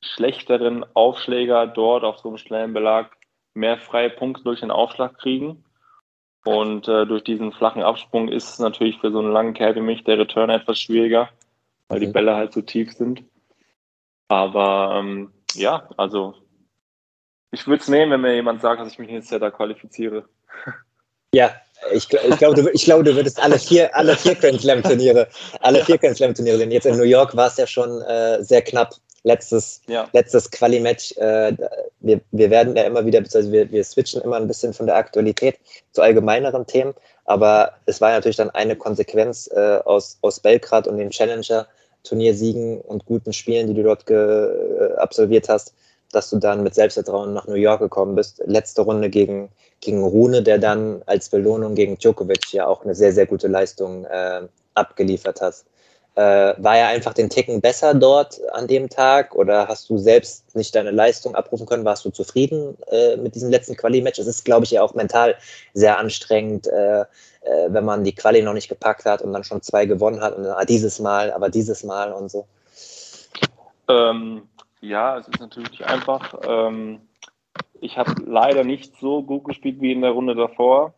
schlechteren Aufschläger dort auf so einem schnellen Belag mehr freie Punkte durch den Aufschlag kriegen. Und äh, durch diesen flachen Absprung ist es natürlich für so einen langen Kerl wie mich der Return etwas schwieriger, weil die mhm. Bälle halt so tief sind. Aber ähm, ja, also ich würde es nehmen, wenn mir jemand sagt, dass ich mich nächstes Jahr da qualifiziere. Ja, ich, ich glaube, du, ich glaub, du würdest alle vier, alle vier Grand Slam Turniere, alle vier Grand Slam Turniere sehen. Jetzt in New York war es ja schon äh, sehr knapp. Letztes, ja. letztes Quali-Match. Äh, wir, wir werden ja immer wieder, beziehungsweise wir, wir switchen immer ein bisschen von der Aktualität zu allgemeineren Themen. Aber es war natürlich dann eine Konsequenz äh, aus, aus Belgrad und den Challenger Turniersiegen und guten Spielen, die du dort äh, absolviert hast, dass du dann mit Selbstvertrauen nach New York gekommen bist. Letzte Runde gegen, gegen Rune, der dann als Belohnung gegen Djokovic ja auch eine sehr, sehr gute Leistung äh, abgeliefert hat. Äh, war er einfach den Ticken besser dort an dem Tag oder hast du selbst nicht deine Leistung abrufen können? Warst du zufrieden äh, mit diesem letzten Quali-Match? Es ist, glaube ich, ja auch mental sehr anstrengend, äh, äh, wenn man die Quali noch nicht gepackt hat und dann schon zwei gewonnen hat und dann, ah, dieses Mal, aber dieses Mal und so. Ähm, ja, es ist natürlich nicht einfach. Ähm, ich habe leider nicht so gut gespielt wie in der Runde davor,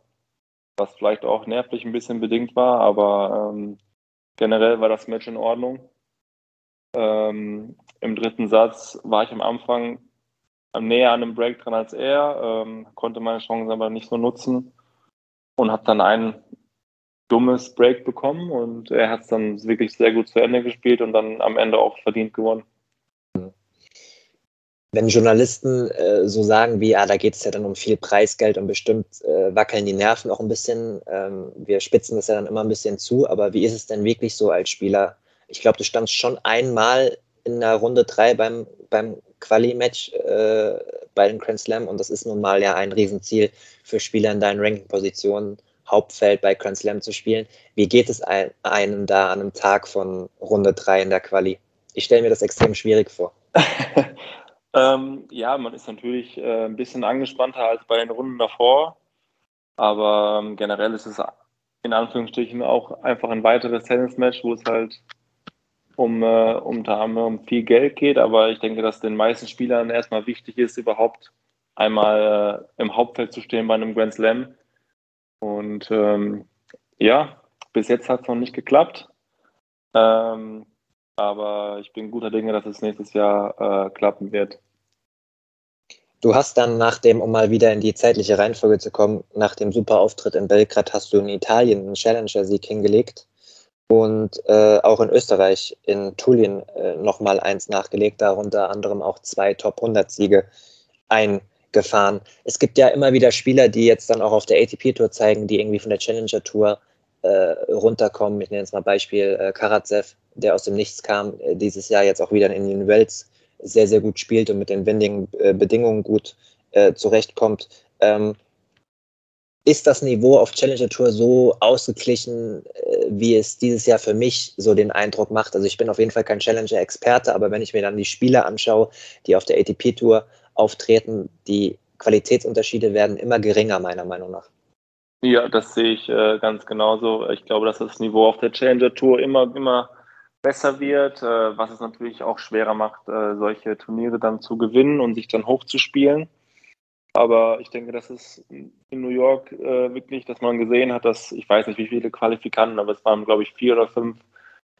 was vielleicht auch nervlich ein bisschen bedingt war, aber ähm, generell war das Match in Ordnung. Ähm, Im dritten Satz war ich am Anfang näher an einem Break dran als er, ähm, konnte meine Chancen aber nicht so nutzen und habe dann ein dummes Break bekommen und er hat es dann wirklich sehr gut zu Ende gespielt und dann am Ende auch verdient gewonnen wenn Journalisten äh, so sagen wie, ah, da geht es ja dann um viel Preisgeld und bestimmt äh, wackeln die Nerven auch ein bisschen. Ähm, wir spitzen das ja dann immer ein bisschen zu, aber wie ist es denn wirklich so als Spieler? Ich glaube, du standst schon einmal in der Runde drei beim, beim Quali-Match äh, bei den Grand Slam und das ist nun mal ja ein Riesenziel für Spieler in deinen Ranking-Positionen, Hauptfeld bei Grand Slam zu spielen. Wie geht es ein, einem da an einem Tag von Runde drei in der Quali? Ich stelle mir das extrem schwierig vor. Ähm, ja, man ist natürlich äh, ein bisschen angespannter als bei den Runden davor, aber ähm, generell ist es in Anführungsstrichen auch einfach ein weiteres Tennismatch, wo es halt um äh, unter anderem viel Geld geht, aber ich denke, dass den meisten Spielern erstmal wichtig ist, überhaupt einmal äh, im Hauptfeld zu stehen bei einem Grand Slam. Und ähm, ja, bis jetzt hat es noch nicht geklappt. Ähm, aber ich bin guter Dinge, dass es nächstes Jahr äh, klappen wird. Du hast dann nach dem, um mal wieder in die zeitliche Reihenfolge zu kommen, nach dem super Auftritt in Belgrad hast du in Italien einen Challenger-Sieg hingelegt und äh, auch in Österreich in Tullien äh, nochmal eins nachgelegt, darunter anderem auch zwei Top-100-Siege eingefahren. Es gibt ja immer wieder Spieler, die jetzt dann auch auf der ATP-Tour zeigen, die irgendwie von der Challenger-Tour äh, runterkommen. Ich nenne jetzt mal Beispiel äh, Karatsev, der aus dem Nichts kam, äh, dieses Jahr jetzt auch wieder in Indian Wells sehr, sehr gut spielt und mit den windigen äh, Bedingungen gut äh, zurechtkommt. Ähm, ist das Niveau auf Challenger Tour so ausgeglichen, äh, wie es dieses Jahr für mich so den Eindruck macht? Also ich bin auf jeden Fall kein Challenger-Experte, aber wenn ich mir dann die Spieler anschaue, die auf der ATP Tour auftreten, die Qualitätsunterschiede werden immer geringer, meiner Meinung nach. Ja, das sehe ich äh, ganz genauso. Ich glaube, dass das Niveau auf der Challenger Tour immer, immer besser wird, äh, was es natürlich auch schwerer macht, äh, solche Turniere dann zu gewinnen und sich dann hochzuspielen. Aber ich denke, das ist in New York äh, wirklich, dass man gesehen hat, dass, ich weiß nicht, wie viele Qualifikanten, aber es waren, glaube ich, vier oder fünf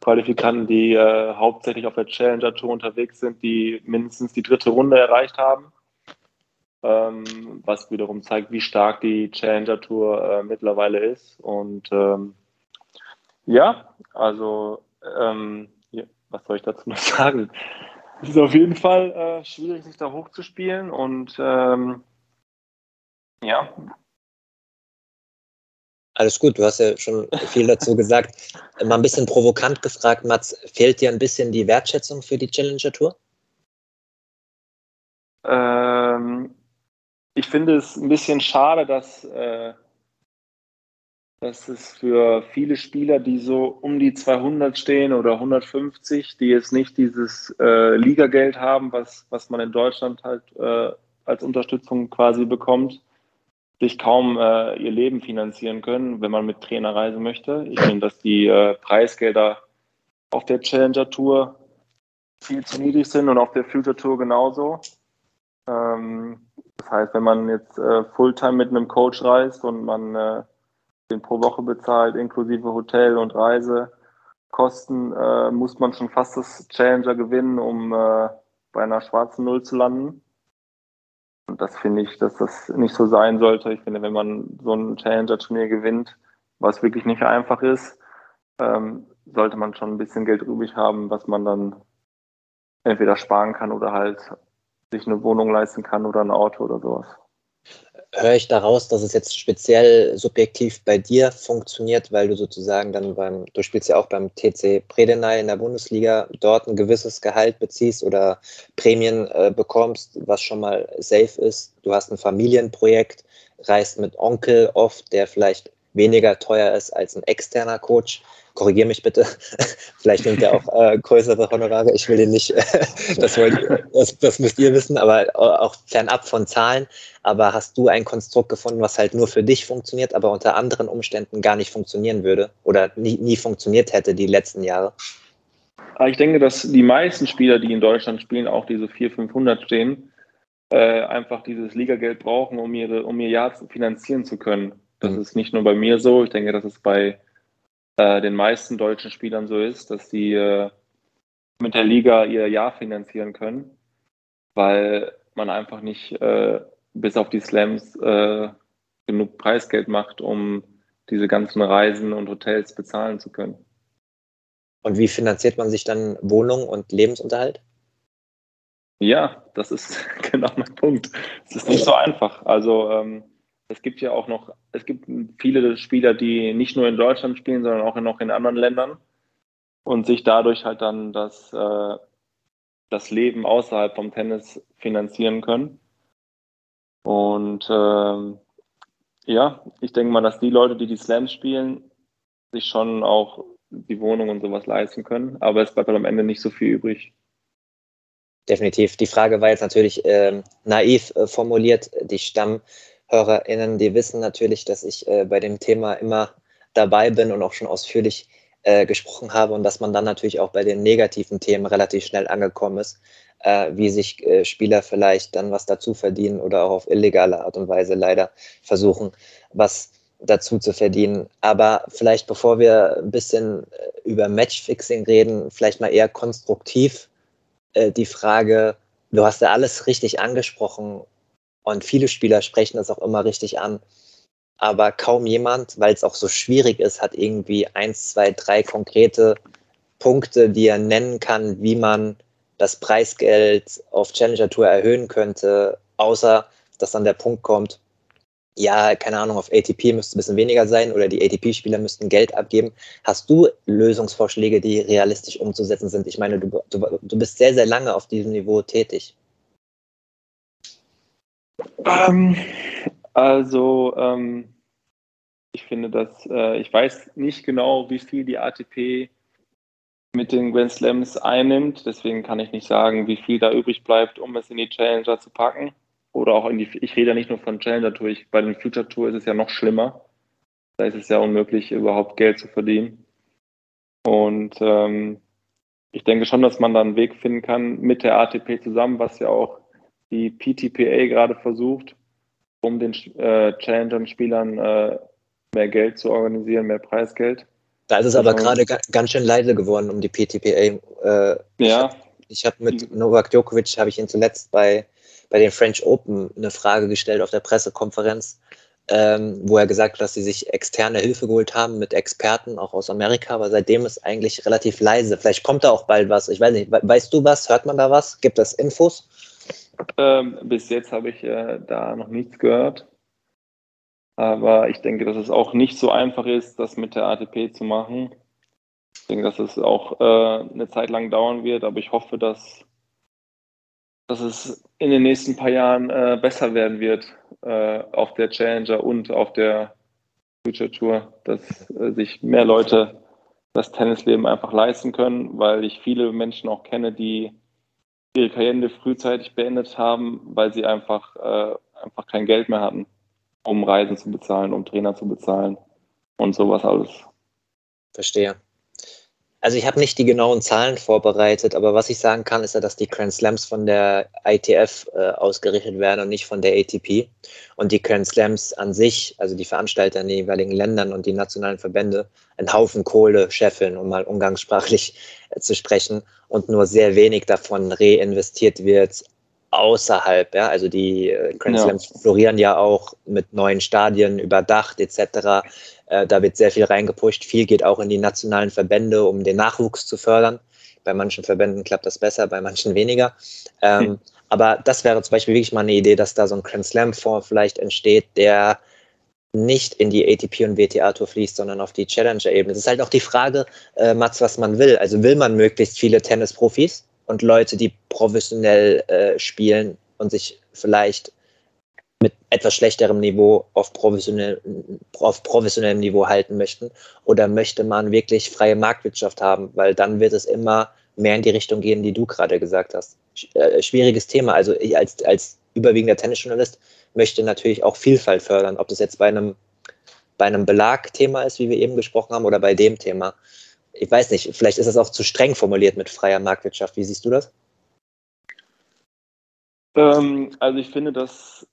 Qualifikanten, die äh, hauptsächlich auf der Challenger Tour unterwegs sind, die mindestens die dritte Runde erreicht haben. Ähm, was wiederum zeigt, wie stark die Challenger Tour äh, mittlerweile ist. Und ähm, ja, also ähm, ja, was soll ich dazu noch sagen? Es ist auf jeden Fall äh, schwierig, sich da hochzuspielen und ähm, ja. Alles gut, du hast ja schon viel dazu gesagt. Mal ein bisschen provokant gefragt, Mats, fehlt dir ein bisschen die Wertschätzung für die Challenger Tour? Ähm, ich finde es ein bisschen schade, dass, äh, dass es für viele Spieler, die so um die 200 stehen oder 150, die jetzt nicht dieses äh, Ligageld haben, was, was man in Deutschland halt äh, als Unterstützung quasi bekommt, sich kaum äh, ihr Leben finanzieren können, wenn man mit Trainer reisen möchte. Ich finde, dass die äh, Preisgelder auf der Challenger Tour viel zu niedrig sind und auf der Future Tour genauso. Ähm, das heißt, wenn man jetzt äh, Fulltime mit einem Coach reist und man äh, den pro Woche bezahlt, inklusive Hotel und Reisekosten, äh, muss man schon fast das Challenger gewinnen, um äh, bei einer schwarzen Null zu landen. Und das finde ich, dass das nicht so sein sollte. Ich finde, wenn man so ein Challenger-Turnier gewinnt, was wirklich nicht einfach ist, ähm, sollte man schon ein bisschen Geld übrig haben, was man dann entweder sparen kann oder halt sich eine Wohnung leisten kann oder ein Auto oder sowas höre ich daraus, dass es jetzt speziell subjektiv bei dir funktioniert, weil du sozusagen dann beim, du spielst ja auch beim TC Predenay in der Bundesliga, dort ein gewisses Gehalt beziehst oder Prämien äh, bekommst, was schon mal safe ist. Du hast ein Familienprojekt, reist mit Onkel oft, der vielleicht weniger teuer ist als ein externer Coach korrigiere mich bitte, vielleicht nimmt er auch äh, größere Honorare, ich will den nicht, das, wollt, das, das, müsst ihr wissen, aber auch fernab von Zahlen. Aber hast du ein Konstrukt gefunden, was halt nur für dich funktioniert, aber unter anderen Umständen gar nicht funktionieren würde oder nie, nie funktioniert hätte die letzten Jahre? Ah, ich denke, dass die meisten Spieler, die in Deutschland spielen, auch diese 400, 500 stehen, äh, einfach dieses Ligageld brauchen, um, ihre, um ihr Jahr finanzieren zu können. Das mhm. ist nicht nur bei mir so. Ich denke, das ist bei äh, den meisten deutschen Spielern so ist, dass sie äh, mit der Liga ihr Jahr finanzieren können, weil man einfach nicht äh, bis auf die Slams äh, genug Preisgeld macht, um diese ganzen Reisen und Hotels bezahlen zu können. Und wie finanziert man sich dann Wohnung und Lebensunterhalt? Ja, das ist genau mein Punkt. Es ist nicht so einfach. Also ähm, es gibt ja auch noch, es gibt viele Spieler, die nicht nur in Deutschland spielen, sondern auch noch in anderen Ländern und sich dadurch halt dann das, äh, das Leben außerhalb vom Tennis finanzieren können. Und ähm, ja, ich denke mal, dass die Leute, die die Slams spielen, sich schon auch die Wohnung und sowas leisten können, aber es bleibt halt am Ende nicht so viel übrig. Definitiv. Die Frage war jetzt natürlich äh, naiv äh, formuliert. Die Stamm HörerInnen, die wissen natürlich, dass ich äh, bei dem Thema immer dabei bin und auch schon ausführlich äh, gesprochen habe und dass man dann natürlich auch bei den negativen Themen relativ schnell angekommen ist, äh, wie sich äh, Spieler vielleicht dann was dazu verdienen oder auch auf illegale Art und Weise leider versuchen, was dazu zu verdienen. Aber vielleicht bevor wir ein bisschen äh, über Matchfixing reden, vielleicht mal eher konstruktiv äh, die Frage, du hast ja alles richtig angesprochen, und viele Spieler sprechen das auch immer richtig an. Aber kaum jemand, weil es auch so schwierig ist, hat irgendwie eins, zwei, drei konkrete Punkte, die er nennen kann, wie man das Preisgeld auf Challenger Tour erhöhen könnte, außer dass dann der Punkt kommt, ja, keine Ahnung, auf ATP müsste ein bisschen weniger sein oder die ATP-Spieler müssten Geld abgeben. Hast du Lösungsvorschläge, die realistisch umzusetzen sind? Ich meine, du, du, du bist sehr, sehr lange auf diesem Niveau tätig. Ähm, also, ähm, ich finde, dass äh, ich weiß nicht genau, wie viel die ATP mit den Grand Slams einnimmt. Deswegen kann ich nicht sagen, wie viel da übrig bleibt, um es in die Challenger zu packen. Oder auch in die, ich rede ja nicht nur von Challenger Tour, ich, bei den Future Tour ist es ja noch schlimmer. Da ist es ja unmöglich, überhaupt Geld zu verdienen. Und ähm, ich denke schon, dass man da einen Weg finden kann mit der ATP zusammen, was ja auch die PTPA gerade versucht, um den äh, Challenger-Spielern äh, mehr Geld zu organisieren, mehr Preisgeld. Da ist es aber gerade ganz schön leise geworden um die PTPA. Äh, ja. Ich habe hab mit Novak Djokovic, habe ich ihn zuletzt bei, bei den French Open eine Frage gestellt auf der Pressekonferenz, ähm, wo er gesagt hat, dass sie sich externe Hilfe geholt haben mit Experten, auch aus Amerika, aber seitdem ist eigentlich relativ leise. Vielleicht kommt da auch bald was. Ich weiß nicht, weißt du was? Hört man da was? Gibt es Infos? Ähm, bis jetzt habe ich äh, da noch nichts gehört. Aber ich denke, dass es auch nicht so einfach ist, das mit der ATP zu machen. Ich denke, dass es auch äh, eine Zeit lang dauern wird, aber ich hoffe, dass, dass es in den nächsten paar Jahren äh, besser werden wird äh, auf der Challenger und auf der Future Tour, dass äh, sich mehr Leute das Tennisleben einfach leisten können, weil ich viele Menschen auch kenne, die ihre Karriere frühzeitig beendet haben, weil sie einfach, äh, einfach kein Geld mehr hatten um Reisen zu bezahlen, um Trainer zu bezahlen und sowas alles. Verstehe. Also ich habe nicht die genauen Zahlen vorbereitet, aber was ich sagen kann, ist ja, dass die Grand Slams von der ITF äh, ausgerichtet werden und nicht von der ATP. Und die Grand Slams an sich, also die Veranstalter in den jeweiligen Ländern und die nationalen Verbände, einen Haufen Kohle scheffeln, um mal umgangssprachlich äh, zu sprechen, und nur sehr wenig davon reinvestiert wird außerhalb, ja, also die äh, Grand Slams ja. florieren ja auch mit neuen Stadien überdacht etc. Äh, da wird sehr viel reingepusht. Viel geht auch in die nationalen Verbände, um den Nachwuchs zu fördern. Bei manchen Verbänden klappt das besser, bei manchen weniger. Ähm, hm. Aber das wäre zum Beispiel wirklich mal eine Idee, dass da so ein Grand Slam Fonds vielleicht entsteht, der nicht in die ATP und WTA Tour fließt, sondern auf die Challenger-Ebene. Es ist halt auch die Frage, äh, Mats, was man will. Also will man möglichst viele Tennisprofis? und Leute, die professionell äh, spielen und sich vielleicht mit etwas schlechterem Niveau auf, professionell, auf professionellem Niveau halten möchten? Oder möchte man wirklich freie Marktwirtschaft haben? Weil dann wird es immer mehr in die Richtung gehen, die du gerade gesagt hast. Äh, schwieriges Thema. Also ich als, als überwiegender Tennisjournalist möchte natürlich auch Vielfalt fördern, ob das jetzt bei einem, bei einem Belagthema ist, wie wir eben gesprochen haben, oder bei dem Thema ich weiß nicht, vielleicht ist das auch zu streng formuliert mit freier Marktwirtschaft. Wie siehst du das? Ähm, also ich finde, dass